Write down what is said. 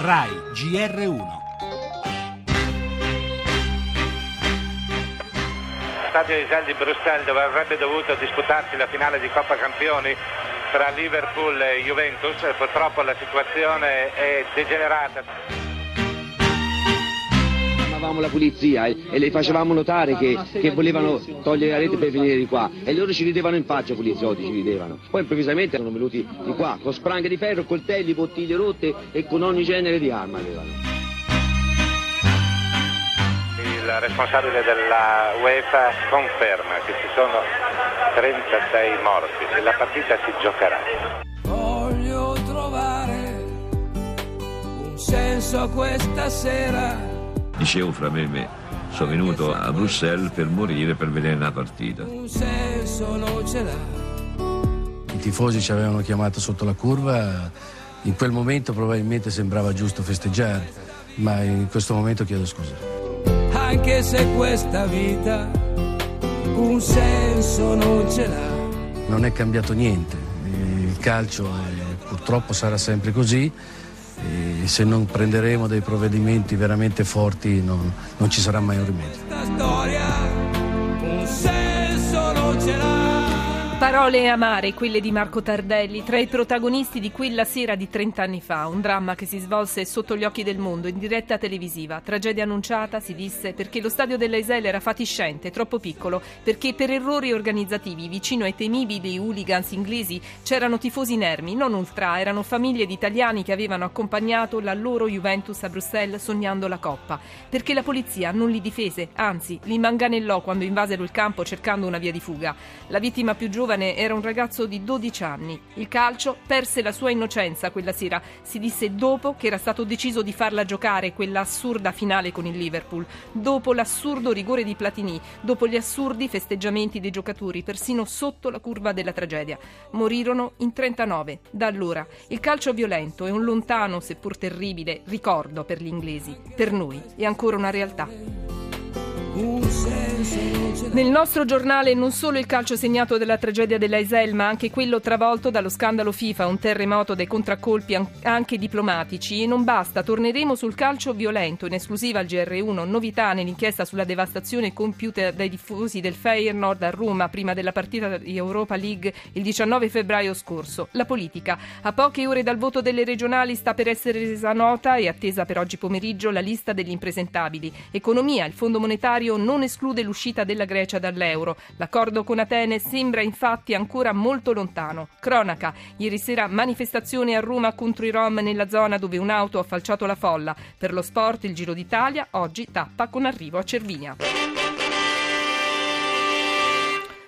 RAI GR1. Stadio Isel di Bruxelles dove avrebbe dovuto disputarsi la finale di Coppa Campioni tra Liverpool e Juventus, purtroppo la situazione è degenerata chiamavamo la polizia e, e le facevamo notare che, che, volevano togliere la rete per venire di qua e loro ci ridevano in faccia, i poliziotti ci ridevano. Poi improvvisamente sono venuti di qua con spranghe di ferro, coltelli, bottiglie rotte e con ogni genere di arma avevano. Il responsabile della UEFA conferma che ci sono 36 morti e la partita si giocherà. Voglio trovare un senso a questa sera Dicevo fra me e me, sono venuto a Bruxelles per morire, per vedere una partita. Un senso non ce l'ha. I tifosi ci avevano chiamato sotto la curva, in quel momento probabilmente sembrava giusto festeggiare, ma in questo momento chiedo scusa. Anche se questa vita un senso non ce l'ha. Non è cambiato niente, il calcio è, purtroppo sarà sempre così e se non prenderemo dei provvedimenti veramente forti non, non ci sarà mai un rimedio. Parole amare, quelle di Marco Tardelli, tra i protagonisti di quella sera di 30 anni fa, un dramma che si svolse sotto gli occhi del mondo, in diretta televisiva. Tragedia annunciata, si disse, perché lo stadio dell'Aisel era fatiscente, troppo piccolo, perché per errori organizzativi, vicino ai temibili hooligans inglesi, c'erano tifosi inermi, non ultra, erano famiglie di italiani che avevano accompagnato la loro Juventus a Bruxelles sognando la Coppa. Perché la polizia non li difese, anzi, li manganellò quando invasero il campo cercando una via di fuga. La vittima più giovane giovane era un ragazzo di 12 anni. Il calcio perse la sua innocenza quella sera, si disse dopo che era stato deciso di farla giocare quella assurda finale con il Liverpool, dopo l'assurdo rigore di Platini, dopo gli assurdi festeggiamenti dei giocatori, persino sotto la curva della tragedia. Morirono in 39. Da allora il calcio violento è un lontano, seppur terribile, ricordo per gli inglesi. Per noi è ancora una realtà. Nel nostro giornale non solo il calcio segnato dalla tragedia dell'Aisel, ma anche quello travolto dallo scandalo FIFA, un terremoto dei contraccolpi anche diplomatici. E non basta, torneremo sul calcio violento, in esclusiva al GR1, novità nell'inchiesta sulla devastazione compiuta dai diffusi del Feyenoord a Roma prima della partita di Europa League il 19 febbraio scorso. La politica. A poche ore dal voto delle regionali sta per essere resa nota e attesa per oggi pomeriggio la lista degli impresentabili. Economia, il Fondo Monetario non esclude l'uscita della Grecia dall'euro. L'accordo con Atene sembra infatti ancora molto lontano. Cronaca. Ieri sera manifestazione a Roma contro i Rom nella zona dove un'auto ha falciato la folla. Per lo sport il Giro d'Italia oggi tappa con arrivo a Cervinia.